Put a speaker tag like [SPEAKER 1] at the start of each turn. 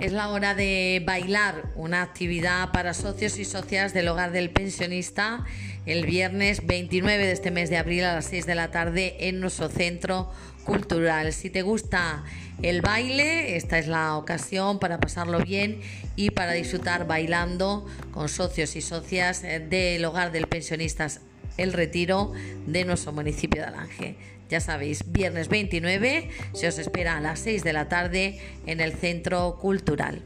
[SPEAKER 1] Es la hora de bailar, una actividad para socios y socias del hogar del pensionista el viernes 29 de este mes de abril a las 6 de la tarde en nuestro centro cultural. Si te gusta el baile, esta es la ocasión para pasarlo bien y para disfrutar bailando con socios y socias del hogar del pensionista El Retiro de nuestro municipio de Alange. Ya sabéis, viernes 29 se os espera a las 6 de la tarde en el Centro Cultural.